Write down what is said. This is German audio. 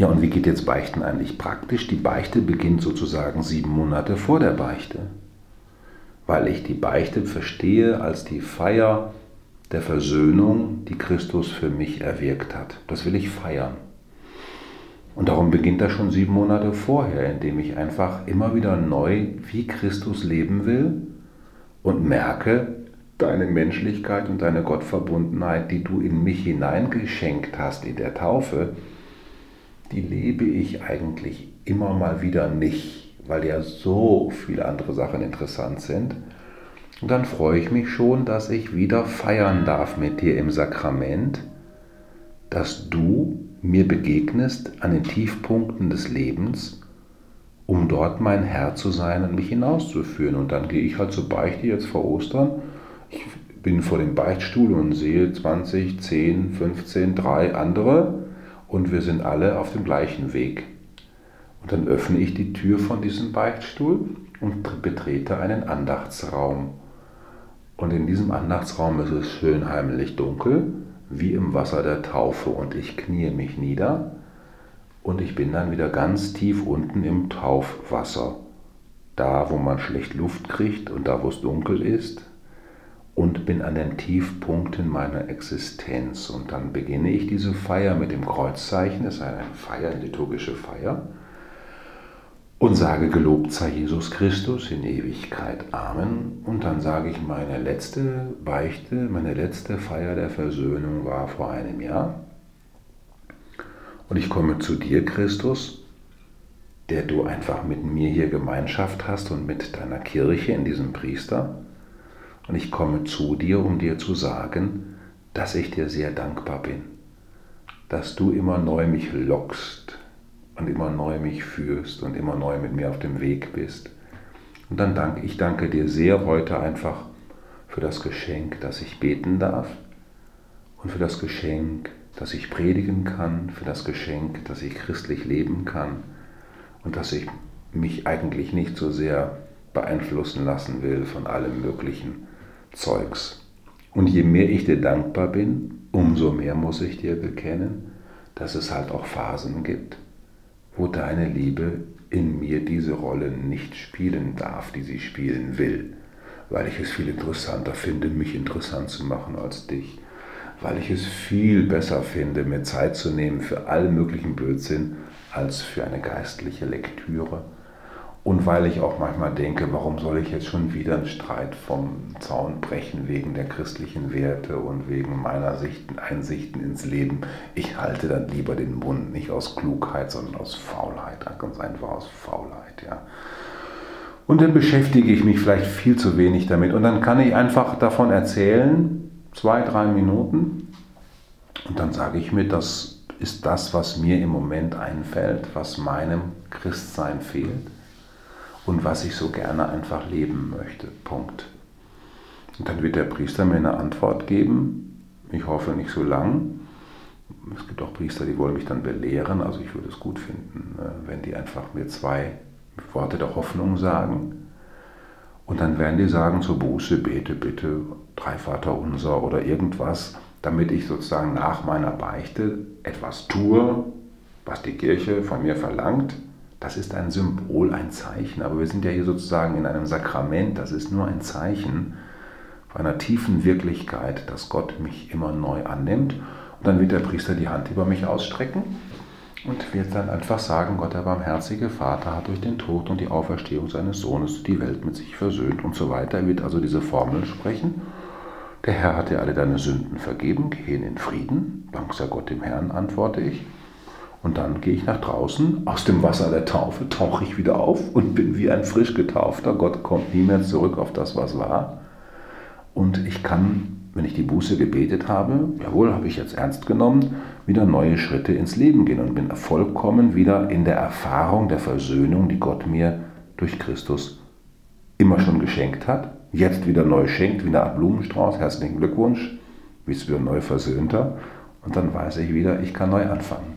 Ja, und wie geht jetzt Beichten eigentlich praktisch? Die Beichte beginnt sozusagen sieben Monate vor der Beichte, weil ich die Beichte verstehe als die Feier der Versöhnung, die Christus für mich erwirkt hat. Das will ich feiern. Und darum beginnt das schon sieben Monate vorher, indem ich einfach immer wieder neu wie Christus leben will und merke, deine Menschlichkeit und deine Gottverbundenheit, die du in mich hineingeschenkt hast in der Taufe, die lebe ich eigentlich immer mal wieder nicht, weil ja so viele andere Sachen interessant sind. Und dann freue ich mich schon, dass ich wieder feiern darf mit dir im Sakrament, dass du mir begegnest an den Tiefpunkten des Lebens, um dort mein Herr zu sein und mich hinauszuführen. Und dann gehe ich halt zur Beichte jetzt vor Ostern. Ich bin vor dem Beichtstuhl und sehe 20, 10, 15, drei andere und wir sind alle auf dem gleichen Weg. Und dann öffne ich die Tür von diesem Beichtstuhl und betrete einen Andachtsraum. Und in diesem Andachtsraum ist es schön heimlich dunkel, wie im Wasser der Taufe. Und ich kniee mich nieder und ich bin dann wieder ganz tief unten im Taufwasser. Da, wo man schlecht Luft kriegt und da, wo es dunkel ist. Und bin an den Tiefpunkten meiner Existenz. Und dann beginne ich diese Feier mit dem Kreuzzeichen. Es ist eine Feier, eine liturgische Feier und sage, gelobt sei Jesus Christus in Ewigkeit. Amen. Und dann sage ich, meine letzte Beichte, meine letzte Feier der Versöhnung war vor einem Jahr. Und ich komme zu dir, Christus, der du einfach mit mir hier Gemeinschaft hast und mit deiner Kirche in diesem Priester. Und ich komme zu dir, um dir zu sagen, dass ich dir sehr dankbar bin, dass du immer neu mich lockst und immer neu mich führst und immer neu mit mir auf dem Weg bist. Und dann danke ich danke dir sehr heute einfach für das Geschenk, dass ich beten darf und für das Geschenk, dass ich predigen kann, für das Geschenk, dass ich christlich leben kann und dass ich mich eigentlich nicht so sehr beeinflussen lassen will von allem möglichen Zeugs. Und je mehr ich dir dankbar bin, umso mehr muss ich dir bekennen, dass es halt auch Phasen gibt, wo deine Liebe in mir diese Rolle nicht spielen darf, die sie spielen will, weil ich es viel interessanter finde, mich interessant zu machen als dich, weil ich es viel besser finde, mir Zeit zu nehmen für allen möglichen Blödsinn als für eine geistliche Lektüre und weil ich auch manchmal denke, warum soll ich jetzt schon wieder einen Streit vom Zaun brechen wegen der christlichen Werte und wegen meiner Sichten, Einsichten ins Leben. Ich halte dann lieber den Mund, nicht aus Klugheit, sondern aus Faulheit. Ganz einfach aus Faulheit, ja. Und dann beschäftige ich mich vielleicht viel zu wenig damit. Und dann kann ich einfach davon erzählen, zwei, drei Minuten. Und dann sage ich mir, das ist das, was mir im Moment einfällt, was meinem Christsein fehlt und was ich so gerne einfach leben möchte. Punkt. Und dann wird der Priester mir eine Antwort geben. Ich hoffe nicht so lang. Es gibt auch Priester, die wollen mich dann belehren. Also ich würde es gut finden, ne, wenn die einfach mir zwei Worte der Hoffnung sagen. Und dann werden die sagen zur Buße, bete bitte drei Vater unser oder irgendwas, damit ich sozusagen nach meiner Beichte etwas tue, was die Kirche von mir verlangt das ist ein Symbol, ein Zeichen. Aber wir sind ja hier sozusagen in einem Sakrament. Das ist nur ein Zeichen von einer tiefen Wirklichkeit, dass Gott mich immer neu annimmt. Und dann wird der Priester die Hand über mich ausstrecken und wird dann einfach sagen, Gott, der barmherzige Vater, hat durch den Tod und die Auferstehung seines Sohnes die Welt mit sich versöhnt und so weiter. Er wird also diese Formel sprechen. Der Herr hat dir alle deine Sünden vergeben, gehen in Frieden. Dank sei Gott dem Herrn, antworte ich. Und dann gehe ich nach draußen, aus dem Wasser der Taufe tauche ich wieder auf und bin wie ein frisch getaufter. Gott kommt nie mehr zurück auf das, was war. Und ich kann, wenn ich die Buße gebetet habe, jawohl, habe ich jetzt ernst genommen, wieder neue Schritte ins Leben gehen und bin vollkommen wieder in der Erfahrung der Versöhnung, die Gott mir durch Christus immer schon geschenkt hat. Jetzt wieder neu schenkt, wie eine Art Blumenstrauß. Herzlichen Glückwunsch, bist wieder neu versöhnter. Und dann weiß ich wieder, ich kann neu anfangen.